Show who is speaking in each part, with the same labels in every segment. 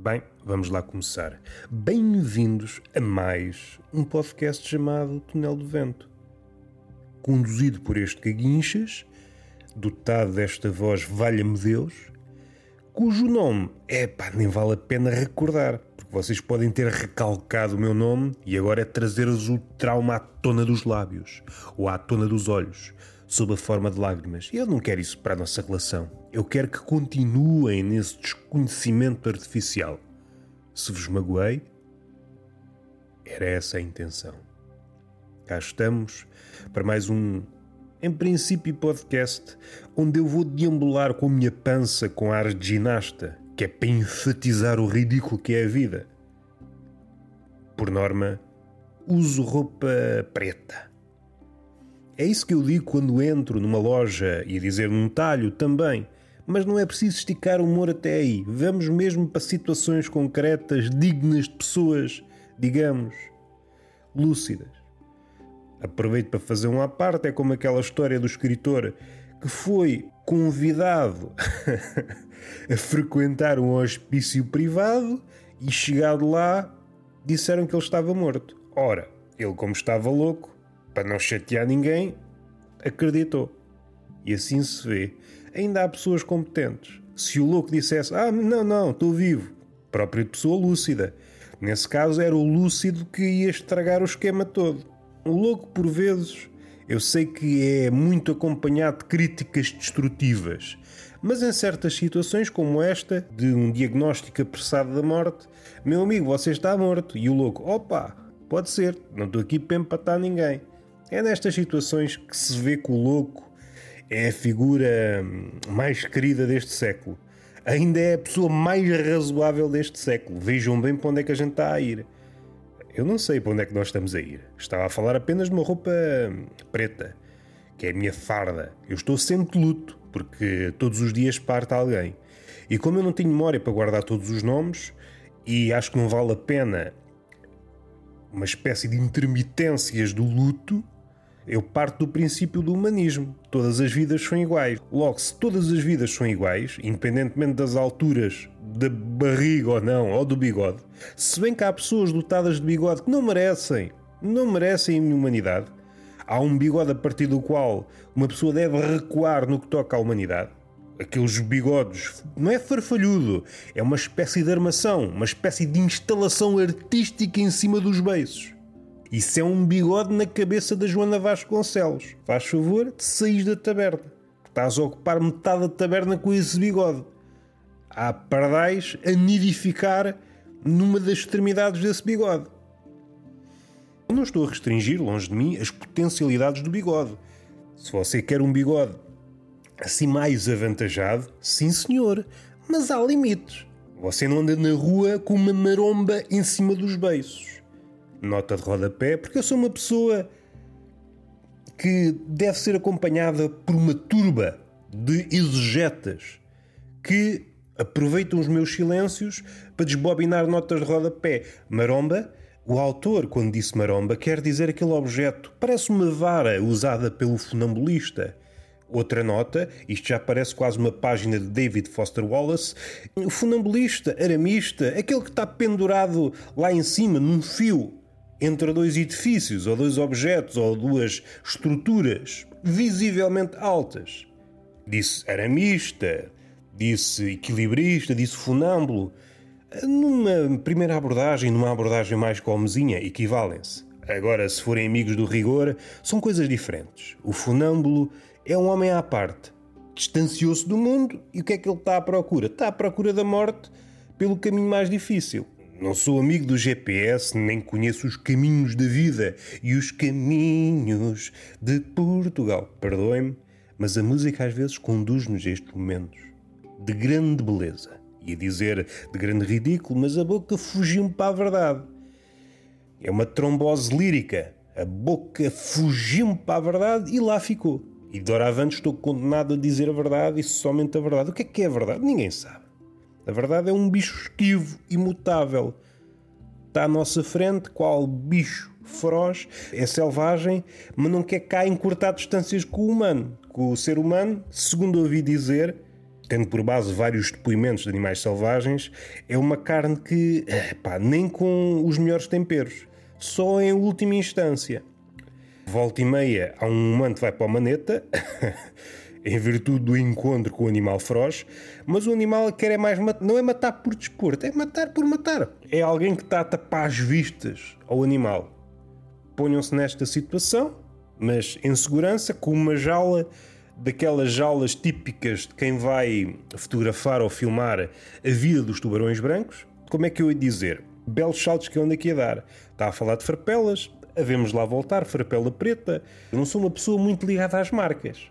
Speaker 1: Bem, vamos lá começar. Bem-vindos a mais um podcast chamado Túnel do Vento. Conduzido por este caguinchas, dotado desta voz valha-me Deus, cujo nome, é pá, nem vale a pena recordar, porque vocês podem ter recalcado o meu nome e agora é trazer-vos o trauma à tona dos lábios ou à tona dos olhos, sob a forma de lágrimas. Eu não quero isso para a nossa relação. Eu quero que continuem nesse desconhecimento artificial. Se vos magoei, era essa a intenção. Cá estamos para mais um, em princípio, podcast onde eu vou deambular com a minha pança com ar de ginasta, que é para enfatizar o ridículo que é a vida. Por norma, uso roupa preta é isso que eu digo quando entro numa loja e dizer num talho também. Mas não é preciso esticar o humor até aí. Vamos mesmo para situações concretas, dignas de pessoas, digamos, lúcidas. Aproveito para fazer um à parte, é como aquela história do escritor que foi convidado a frequentar um hospício privado e chegado lá disseram que ele estava morto. Ora, ele como estava louco, para não chatear ninguém, acreditou. E assim se vê. Ainda há pessoas competentes. Se o louco dissesse, ah, não, não, estou vivo, própria pessoa lúcida. Nesse caso era o lúcido que ia estragar o esquema todo. O louco, por vezes, eu sei que é muito acompanhado de críticas destrutivas, mas em certas situações como esta, de um diagnóstico apressado da morte, meu amigo, você está morto. E o louco, opa, pode ser, não estou aqui para empatar ninguém. É nestas situações que se vê que o louco é a figura mais querida deste século. Ainda é a pessoa mais razoável deste século. Vejam bem para onde é que a gente está a ir. Eu não sei para onde é que nós estamos a ir. Estava a falar apenas de uma roupa preta, que é a minha farda. Eu estou sempre de luto, porque todos os dias parte alguém. E como eu não tenho memória para guardar todos os nomes, e acho que não vale a pena uma espécie de intermitências do luto, eu parto do princípio do humanismo. Todas as vidas são iguais. Logo, se todas as vidas são iguais, independentemente das alturas da barriga ou não, ou do bigode, se bem que há pessoas dotadas de bigode que não merecem, não merecem a humanidade, há um bigode a partir do qual uma pessoa deve recuar no que toca à humanidade. Aqueles bigodes, não é farfalhudo, é uma espécie de armação, uma espécie de instalação artística em cima dos beiços. Isso é um bigode na cabeça da Joana Vasconcelos. Faz favor de sair da taberna. Estás a ocupar metade da taberna com esse bigode. Há pardais a nidificar numa das extremidades desse bigode. Eu não estou a restringir, longe de mim, as potencialidades do bigode. Se você quer um bigode assim mais avantajado, sim senhor, mas há limites. Você não anda na rua com uma maromba em cima dos beiços nota de rodapé, porque eu sou uma pessoa que deve ser acompanhada por uma turba de exegetas que aproveitam os meus silêncios para desbobinar notas de rodapé. Maromba, o autor, quando disse maromba, quer dizer aquele objeto, parece uma vara usada pelo funambulista. Outra nota, isto já parece quase uma página de David Foster Wallace. O funambulista, aramista, aquele que está pendurado lá em cima, num fio, entre dois edifícios, ou dois objetos, ou duas estruturas visivelmente altas. Disse aramista, disse equilibrista, disse funâmbulo. Numa primeira abordagem, numa abordagem mais calmezinha, equivalem-se. Agora, se forem amigos do rigor, são coisas diferentes. O funâmbulo é um homem à parte. Distanciou-se do mundo e o que é que ele está à procura? Está à procura da morte pelo caminho mais difícil. Não sou amigo do GPS, nem conheço os caminhos da vida e os caminhos de Portugal. Perdoem-me, mas a música às vezes conduz-nos a estes momentos de grande beleza. Ia dizer de grande ridículo, mas a boca fugiu-me para a verdade. É uma trombose lírica. A boca fugiu-me para a verdade e lá ficou. E de doravante estou condenado a dizer a verdade e somente a verdade. O que é que é a verdade? Ninguém sabe. A verdade é um bicho esquivo, imutável. Está à nossa frente, qual bicho feroz, é selvagem, mas não quer cá encurtar distâncias com o humano. Com o ser humano, segundo ouvi dizer, tendo por base vários depoimentos de animais selvagens, é uma carne que, pá, nem com os melhores temperos, só em última instância. Volta e meia, há um humano que vai para a maneta, em virtude do encontro com o animal feroz, mas o animal quer é mais não é matar por desporto, é matar por matar. É alguém que está a tapar as vistas ao animal. Ponham-se nesta situação, mas em segurança, com uma jaula daquelas jaulas típicas de quem vai fotografar ou filmar a vida dos tubarões brancos. Como é que eu ia dizer? Belos saltos que eu ando aqui a dar. Está a falar de farpelas, havemos lá voltar, farpela preta. Eu não sou uma pessoa muito ligada às marcas.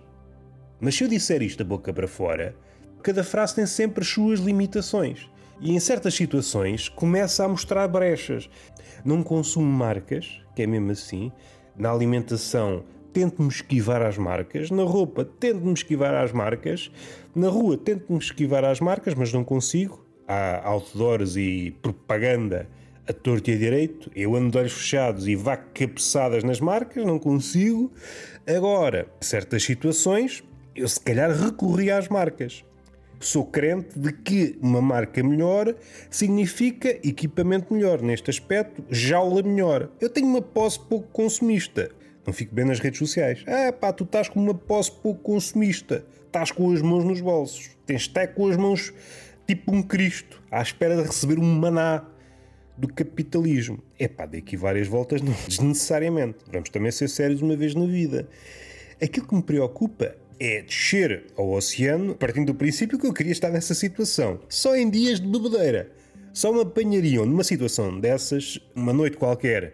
Speaker 1: Mas se eu disser isto da boca para fora, cada frase tem sempre as suas limitações. E em certas situações começa a mostrar brechas. Não consumo marcas, que é mesmo assim. Na alimentação tento-me esquivar às marcas. Na roupa tento-me esquivar às marcas. Na rua tento-me esquivar às marcas, mas não consigo. Há outdoors e propaganda a torto e a direito. Eu ando de olhos fechados e vá cabeçadas nas marcas, não consigo. Agora, certas situações, eu se calhar recorri às marcas. Sou crente de que uma marca melhor significa equipamento melhor. Neste aspecto, jaula melhor. Eu tenho uma posse pouco consumista. Não fico bem nas redes sociais. Ah, pá, tu estás com uma posse pouco consumista. Estás com as mãos nos bolsos. Tens até com as mãos tipo um Cristo, à espera de receber um maná do capitalismo. É pá, dei aqui várias voltas, não desnecessariamente. Vamos também ser sérios uma vez na vida. Aquilo que me preocupa é descer ao oceano partindo do princípio que eu queria estar nessa situação. Só em dias de bebedeira. Só me apanhariam numa situação dessas, uma noite qualquer,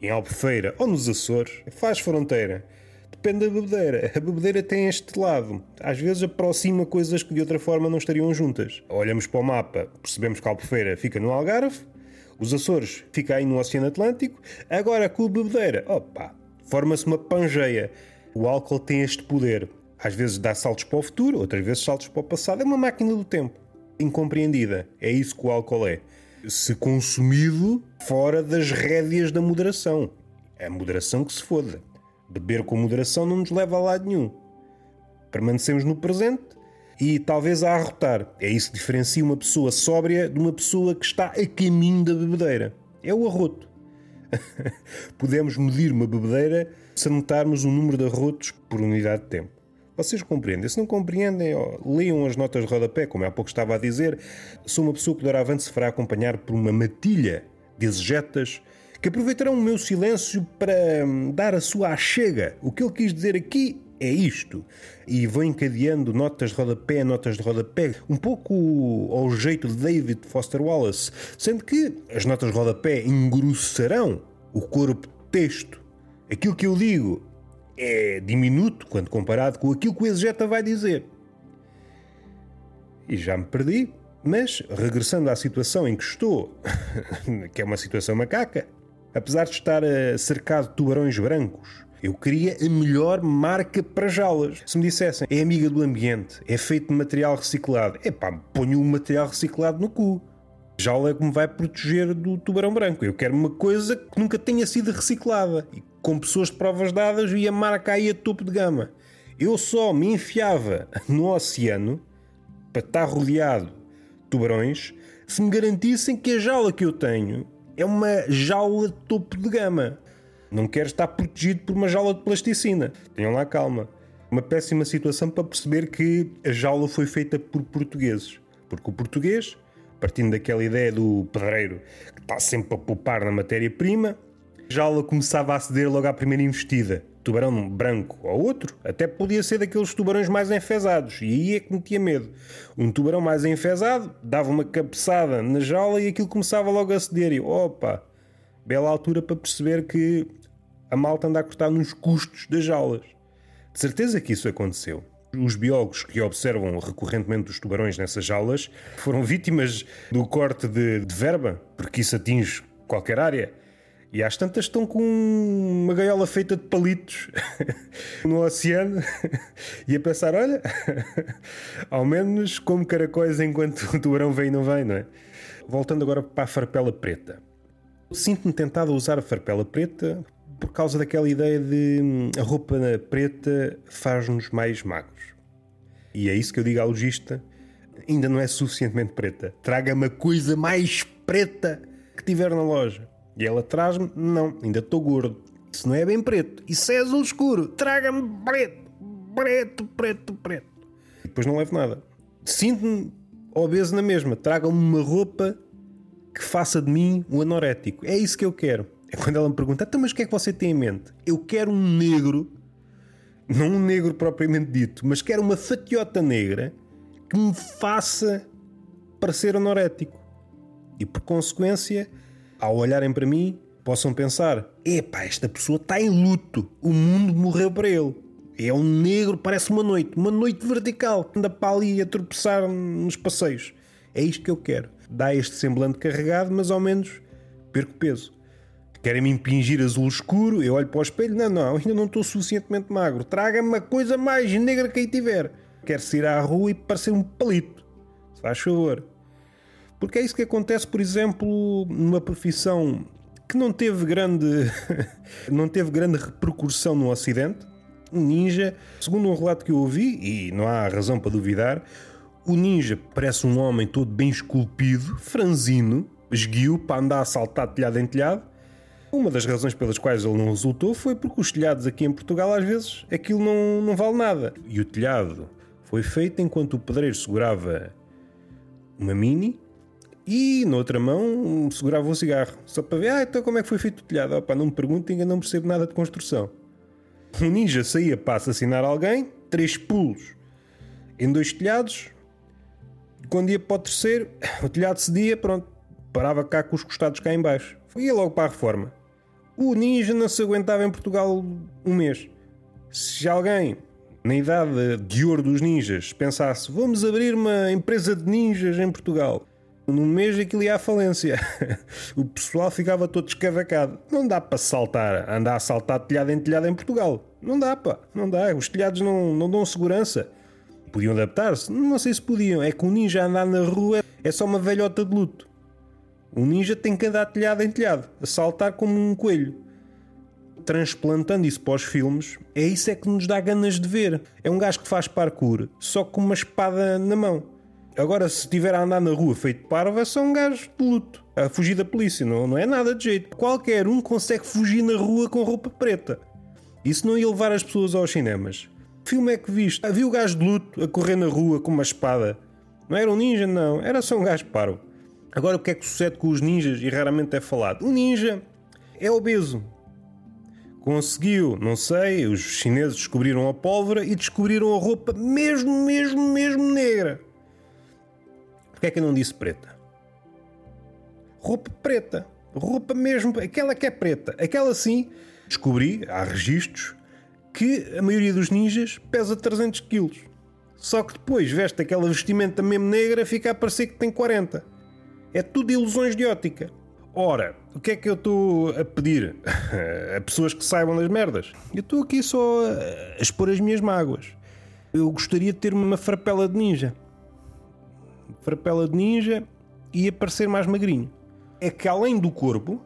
Speaker 1: em Albufeira ou nos Açores, faz fronteira. Depende da bebedeira. A bebedeira tem este lado. Às vezes aproxima coisas que de outra forma não estariam juntas. Olhamos para o mapa, percebemos que Albufeira fica no Algarve, os Açores fica aí no Oceano Atlântico, agora com a bebedeira, opa, forma-se uma pangeia. O álcool tem este poder. Às vezes dá saltos para o futuro, outras vezes saltos para o passado. É uma máquina do tempo. Incompreendida. É isso que o álcool é. Se consumido fora das rédeas da moderação. É a moderação que se foda. Beber com moderação não nos leva a lado nenhum. Permanecemos no presente e talvez a arrotar. É isso que diferencia uma pessoa sóbria de uma pessoa que está a caminho da bebedeira. É o arroto. Podemos medir uma bebedeira se anotarmos o número de arrotos por unidade de tempo. Vocês compreendem? Se não compreendem, ó, leiam as notas de rodapé, como há pouco estava a dizer. Sou uma pessoa que doravante se fará acompanhar por uma matilha de exegetas que aproveitarão o meu silêncio para hum, dar a sua achega. O que ele quis dizer aqui é isto. E vou encadeando notas de rodapé, notas de rodapé, um pouco ao jeito de David Foster Wallace, sendo que as notas de rodapé engrossarão o corpo de texto. Aquilo que eu digo é diminuto quando comparado com aquilo que o exegeta vai dizer. E já me perdi, mas regressando à situação em que estou, que é uma situação macaca, apesar de estar eh, cercado de tubarões brancos, eu queria a melhor marca para jaulas. Se me dissessem é amiga do ambiente, é feito de material reciclado, é pá, ponho o material reciclado no cu. Jaula é que me vai proteger do tubarão branco. Eu quero uma coisa que nunca tenha sido reciclada e com pessoas de provas dadas e a marca aí a topo de gama. Eu só me enfiava no oceano para estar rodeado de tubarões se me garantissem que a jaula que eu tenho é uma jaula de topo de gama. Não quero estar protegido por uma jaula de plasticina. Tenham lá calma. Uma péssima situação para perceber que a jaula foi feita por portugueses. Porque o português, partindo daquela ideia do pedreiro que está sempre a poupar na matéria-prima, jaula começava a ceder logo à primeira investida. Tubarão branco ou outro, até podia ser daqueles tubarões mais enfesados, e aí é que me tinha medo. Um tubarão mais enfesado dava uma cabeçada na jaula e aquilo começava logo a ceder. E opa, bela altura para perceber que a malta anda a cortar nos custos das jaulas. De certeza que isso aconteceu. Os biólogos que observam recorrentemente os tubarões nessas jaulas foram vítimas do corte de, de verba, porque isso atinge qualquer área. E às tantas estão com uma gaiola feita de palitos no oceano e a pensar: olha, ao menos como caracóis enquanto o tubarão vem e não vem, não é? Voltando agora para a farpela preta. Sinto-me tentado a usar a farpela preta por causa daquela ideia de hum, a roupa preta faz-nos mais magros. E é isso que eu digo ao logista ainda não é suficientemente preta. Traga-me a coisa mais preta que tiver na loja. E ela traz-me, não, ainda estou gordo. Isso não é bem preto, isso é azul escuro. Traga-me preto, preto, preto, preto. E depois não levo nada. Sinto-me obeso na mesma. Tragam-me uma roupa que faça de mim um anorético. É isso que eu quero. É quando ela me pergunta, então, mas o que é que você tem em mente? Eu quero um negro, não um negro propriamente dito, mas quero uma fatiota negra que me faça parecer anorético. E por consequência, ao olharem para mim, possam pensar: epá, esta pessoa está em luto, o mundo morreu para ele. É um negro, parece uma noite, uma noite vertical, anda para ali a tropeçar nos passeios. É isto que eu quero. Dá este semblante carregado, mas ao menos perco peso. Querem-me impingir azul escuro, eu olho para o espelho, não, não, ainda não estou suficientemente magro. Traga-me uma coisa mais negra que aí tiver. Quero sair à rua e parecer um palito. Se faz favor. Porque é isso que acontece, por exemplo, numa profissão que não teve grande, não teve grande repercussão no Ocidente. Um ninja, segundo um relato que eu ouvi, e não há razão para duvidar, o ninja parece um homem todo bem esculpido, franzino, esguio para andar a saltar telhado em telhado. Uma das razões pelas quais ele não resultou foi porque os telhados aqui em Portugal, às vezes, aquilo não, não vale nada. E o telhado foi feito enquanto o pedreiro segurava uma mini e na outra mão segurava um cigarro. Só para ver, ah, então como é que foi feito o telhado? Opa, não me perguntem, eu não percebo nada de construção. Um ninja saía para assassinar alguém, três pulos em dois telhados. Quando ia para o terceiro, o telhado cedia, pronto, parava cá com os costados cá em baixo. Ia logo para a reforma. O ninja não se aguentava em Portugal um mês. Se alguém, na idade de ouro dos ninjas, pensasse vamos abrir uma empresa de ninjas em Portugal num mês aquilo ia à falência. o pessoal ficava todo escavacado. Não dá para saltar, andar a saltar telhado em telhado em Portugal. Não dá, pá. Não dá. Os telhados não, não dão segurança. Podiam adaptar-se? Não sei se podiam. É que um ninja andar na rua é só uma velhota de luto. Um ninja tem que andar telhado em telhado, a saltar como um coelho. Transplantando isso para os filmes, é isso é que nos dá ganas de ver. É um gajo que faz parkour, só com uma espada na mão Agora, se estiver a andar na rua feito parvo, é só um gajo de luto, a fugir da polícia, não, não é nada de jeito. Qualquer um consegue fugir na rua com roupa preta. Isso não ia levar as pessoas aos cinemas. Que filme é que viste? Havia o gajo de luto a correr na rua com uma espada. Não era um ninja, não, era só um gajo parvo. Agora, o que é que sucede com os ninjas e raramente é falado? O ninja é obeso. Conseguiu, não sei, os chineses descobriram a pólvora e descobriram a roupa mesmo, mesmo, mesmo negra. Porquê é que eu não disse preta? Roupa preta. Roupa mesmo, aquela que é preta. Aquela sim, descobri, há registros, que a maioria dos ninjas pesa 300 quilos. Só que depois veste aquela vestimenta mesmo negra fica a parecer que tem 40. É tudo ilusões de ótica. Ora, o que é que eu estou a pedir a pessoas que saibam das merdas? Eu estou aqui só a expor as minhas mágoas. Eu gostaria de ter uma frapela de ninja farpela de ninja e aparecer mais magrinho. É que além do corpo,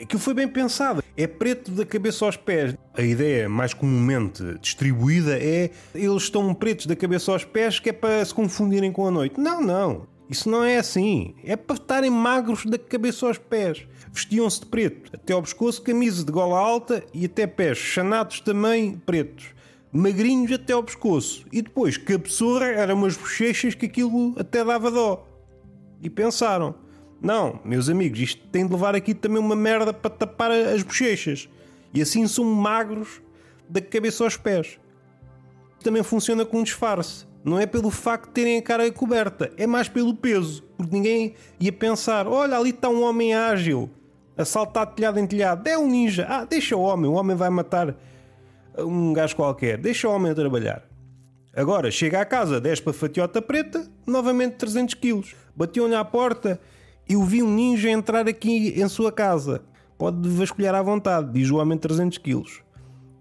Speaker 1: aquilo foi bem pensado. É preto da cabeça aos pés. A ideia mais comumente distribuída é eles estão pretos da cabeça aos pés que é para se confundirem com a noite. Não, não. Isso não é assim. É para estarem magros da cabeça aos pés. Vestiam-se de preto, até ao pescoço, camisa de gola alta e até pés, chanados também pretos magrinhos até ao pescoço. E depois, que a pessoa eram umas bochechas que aquilo até dava dó. E pensaram: não, meus amigos, isto tem de levar aqui também uma merda para tapar as bochechas. E assim são magros da cabeça aos pés. Também funciona com um disfarce. Não é pelo facto de terem a cara coberta, é mais pelo peso. Porque ninguém ia pensar: olha, ali está um homem ágil, a saltar telhado em telhado. É um ninja. Ah, deixa o homem, o homem vai matar um gajo qualquer, deixa o homem a trabalhar. Agora chega à casa, desce para a fatiota preta, novamente 300 quilos. Bateu-lhe à porta e o vi um ninja entrar aqui em sua casa. Pode vasculhar à vontade, diz o homem de 300 quilos.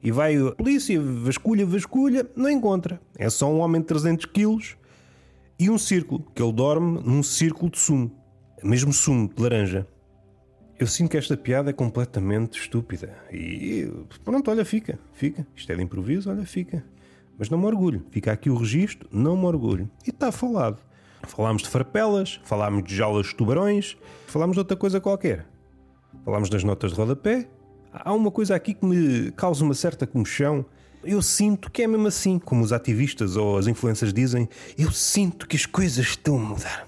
Speaker 1: E vai a polícia, vasculha, vasculha, não encontra. É só um homem de 300 quilos e um círculo, que ele dorme num círculo de sumo. Mesmo sumo de laranja. Eu sinto que esta piada é completamente estúpida. E pronto, olha, fica, fica. Isto é de improviso, olha, fica. Mas não me orgulho. Fica aqui o registro, não me orgulho. E está falado. Falámos de farpelas, falámos de jaulas de tubarões, falámos de outra coisa qualquer. Falámos das notas de rodapé. Há uma coisa aqui que me causa uma certa comoção. Eu sinto que é mesmo assim, como os ativistas ou as influências dizem, eu sinto que as coisas estão a mudar.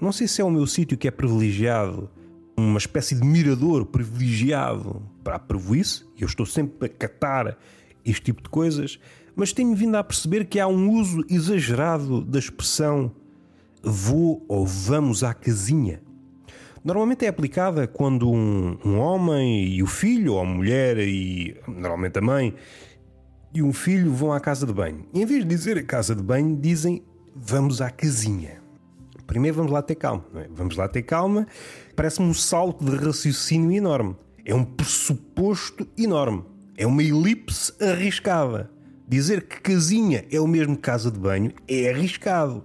Speaker 1: Não sei se é o meu sítio que é privilegiado, uma espécie de mirador privilegiado para a prevoice, e eu estou sempre a catar este tipo de coisas, mas tenho vindo a perceber que há um uso exagerado da expressão vou ou vamos à casinha. Normalmente é aplicada quando um, um, homem e o filho, ou a mulher e normalmente a mãe, e um filho vão à casa de banho. E em vez de dizer a casa de banho, dizem vamos à casinha. Primeiro vamos lá ter calma, é? Vamos lá ter calma. Parece-me um salto de raciocínio enorme. É um pressuposto enorme. É uma elipse arriscada. Dizer que casinha é o mesmo que casa de banho é arriscado.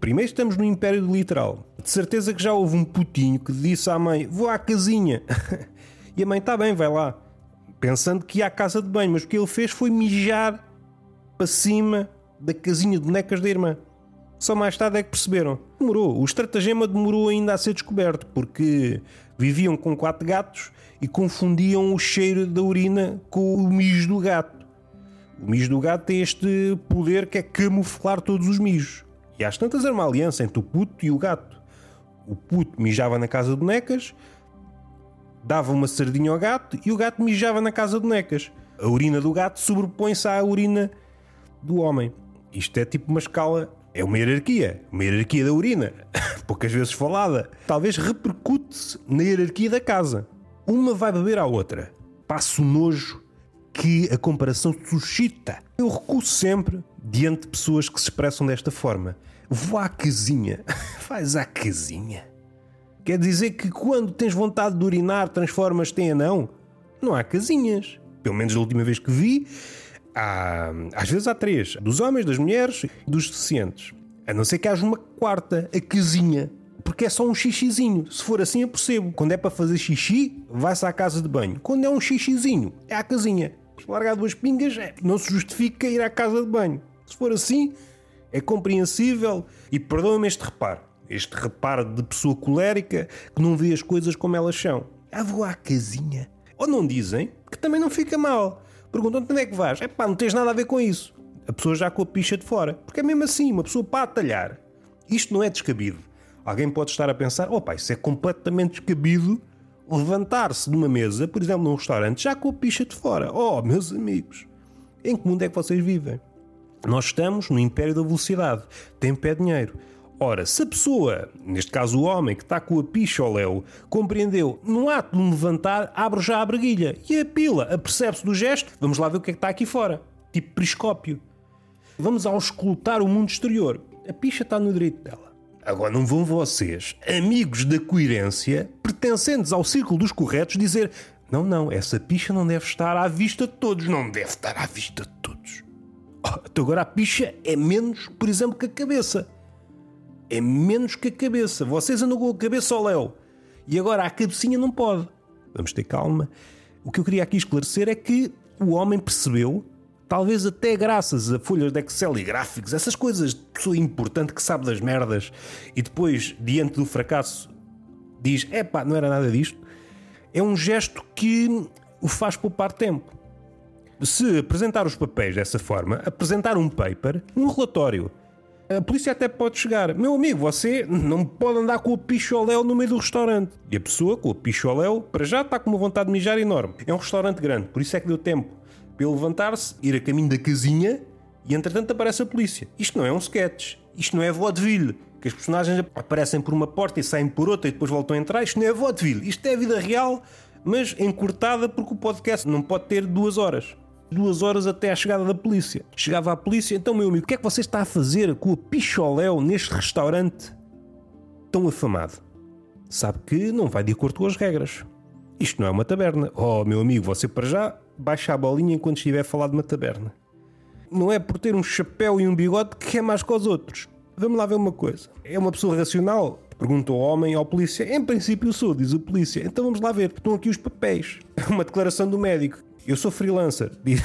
Speaker 1: Primeiro estamos no Império do Literal. De certeza que já houve um putinho que disse à mãe: Vou à casinha. e a mãe: Está bem, vai lá. Pensando que ia à casa de banho, mas o que ele fez foi mijar para cima da casinha de bonecas da irmã. Só mais tarde é que perceberam. Demorou. O estratagema demorou ainda a ser descoberto, porque viviam com quatro gatos e confundiam o cheiro da urina com o mijo do gato. O mijo do gato tem este poder que é camuflar todos os mijos. E às tantas era uma aliança entre o puto e o gato. O puto mijava na casa de bonecas, dava uma sardinha ao gato e o gato mijava na casa de bonecas. A urina do gato sobrepõe-se à urina do homem. Isto é tipo uma escala é uma hierarquia, uma hierarquia da urina, poucas vezes falada. Talvez repercute-se na hierarquia da casa. Uma vai beber à outra. Passo nojo que a comparação suscita. Eu recuo sempre diante de pessoas que se expressam desta forma. Vou à casinha. Faz à casinha. Quer dizer que quando tens vontade de urinar, transformas-te em anão? Não há casinhas. Pelo menos a última vez que vi, há, às vezes há três: dos homens, das mulheres e dos deficientes. A não ser que haja uma quarta, a casinha. Porque é só um xixizinho. Se for assim, eu percebo. Quando é para fazer xixi, vai-se à casa de banho. Quando é um xixizinho, é à casinha. Largar duas pingas, é, não se justifica ir à casa de banho. Se for assim, é compreensível. E perdoa-me este reparo. Este reparo de pessoa colérica que não vê as coisas como elas são. Ah, vou à casinha. Ou não dizem, que também não fica mal. Perguntam onde é que vais? É pá, não tens nada a ver com isso. A pessoa já com a picha de fora. Porque é mesmo assim, uma pessoa para atalhar. Isto não é descabido. Alguém pode estar a pensar, pá, isso é completamente descabido levantar-se de uma mesa, por exemplo, num restaurante, já com a picha de fora. Oh, meus amigos, em que mundo é que vocês vivem? Nós estamos no império da velocidade. Tem pé dinheiro. Ora, se a pessoa, neste caso o homem que está com a picha ao léu, compreendeu, no ato de me levantar, abre já a breguilha e a pila, apercebe-se do gesto, vamos lá ver o que é que está aqui fora. Tipo periscópio. Vamos auscultar o mundo exterior. A picha está no direito dela. Agora não vão vocês, amigos da coerência, pertencentes ao círculo dos corretos, dizer não, não, essa picha não deve estar à vista de todos. Não deve estar à vista de todos. Oh, então agora a picha é menos, por exemplo, que a cabeça é menos que a cabeça. Vocês andam com a cabeça ao léu. E agora a cabecinha não pode. Vamos ter calma. O que eu queria aqui esclarecer é que o homem percebeu, talvez até graças a folhas de Excel e gráficos, essas coisas de pessoa importante que sabe das merdas e depois, diante do fracasso, diz: é pá, não era nada disto. É um gesto que o faz poupar tempo. Se apresentar os papéis dessa forma, apresentar um paper, um relatório a polícia até pode chegar. Meu amigo, você não pode andar com o picholéu no meio do restaurante. E a pessoa com o picholéu, para já está com uma vontade de mijar enorme. É um restaurante grande, por isso é que deu tempo para levantar-se, ir a caminho da casinha e entretanto aparece a polícia. Isto não é um sketch. Isto não é vaudeville. Que as personagens aparecem por uma porta e saem por outra e depois voltam a entrar. Isto não é vaudeville. Isto é a vida real, mas encurtada porque o podcast não pode ter duas horas duas horas até à chegada da polícia. Chegava a polícia, então, meu amigo, o que é que você está a fazer com o picholéu neste restaurante tão afamado? Sabe que não vai de acordo com as regras. Isto não é uma taberna. Oh, meu amigo, você para já baixa a bolinha enquanto estiver a falar de uma taberna. Não é por ter um chapéu e um bigode que é mais que os outros. Vamos lá ver uma coisa. É uma pessoa racional? Pergunta o homem ao polícia. Em princípio sou, diz o polícia. Então vamos lá ver. Estão aqui os papéis. Uma declaração do médico. Eu sou freelancer, diz,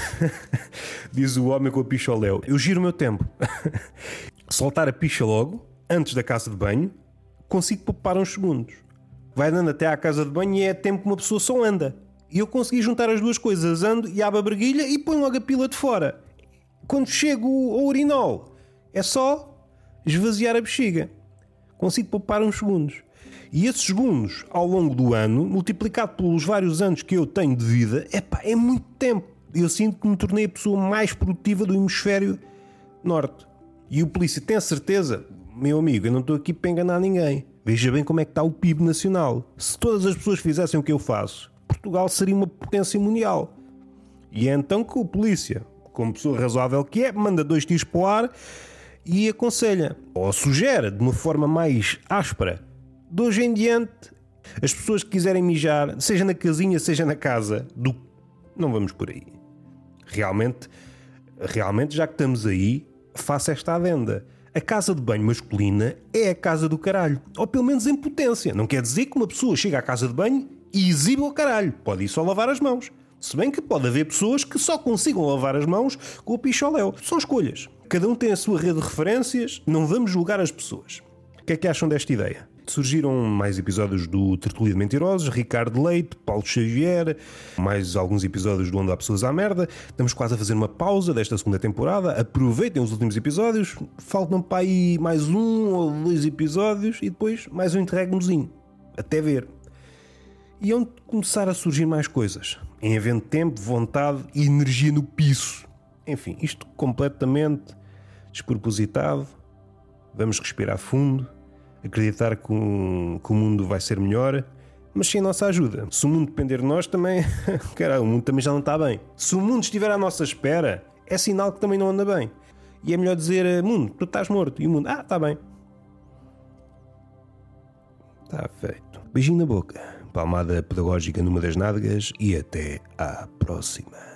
Speaker 1: diz o homem com a picha ao léu. Eu giro o meu tempo. Soltar a picha logo, antes da casa de banho, consigo poupar uns segundos. Vai andando até à casa de banho e é tempo que uma pessoa só anda. E eu consegui juntar as duas coisas, ando e abro a briguilha e ponho logo a pila de fora. Quando chego ao urinol, é só esvaziar a bexiga. Consigo poupar uns segundos. E esses segundos, ao longo do ano, multiplicado pelos vários anos que eu tenho de vida, epá, é muito tempo. Eu sinto que me tornei a pessoa mais produtiva do hemisfério norte. E o polícia tem certeza, meu amigo, eu não estou aqui para enganar ninguém. Veja bem como é que está o PIB nacional. Se todas as pessoas fizessem o que eu faço, Portugal seria uma potência mundial. E é então que o polícia, como pessoa razoável que é, manda dois tiros para o ar e aconselha, ou sugere de uma forma mais áspera, de hoje em diante, as pessoas que quiserem mijar, seja na casinha, seja na casa, do... não vamos por aí. Realmente, realmente, já que estamos aí, faça esta adenda. A casa de banho masculina é a casa do caralho. Ou pelo menos em potência. Não quer dizer que uma pessoa chega à casa de banho e exibe o caralho. Pode ir só lavar as mãos. Se bem que pode haver pessoas que só consigam lavar as mãos com o picholéu. São escolhas. Cada um tem a sua rede de referências, não vamos julgar as pessoas. O que é que acham desta ideia? Surgiram mais episódios do Tertulia de Mentirosos, Ricardo Leite, Paulo Xavier, mais alguns episódios do Onde Há Pessoas à Merda. Estamos quase a fazer uma pausa desta segunda temporada. Aproveitem os últimos episódios. Faltam para aí mais um ou dois episódios e depois mais um interregnozinho. Até ver. E onde começar a surgir mais coisas. Em havendo tempo, vontade e energia no piso. Enfim, isto completamente despropositado. Vamos respirar fundo acreditar que, um, que o mundo vai ser melhor, mas sem a nossa ajuda. Se o mundo depender de nós, também. Caralho, o mundo também já não está bem. Se o mundo estiver à nossa espera, é sinal que também não anda bem. E é melhor dizer: Mundo, tu estás morto. E o mundo: Ah, está bem. Está feito. Beijinho na boca, palmada pedagógica numa das nádegas e até à próxima.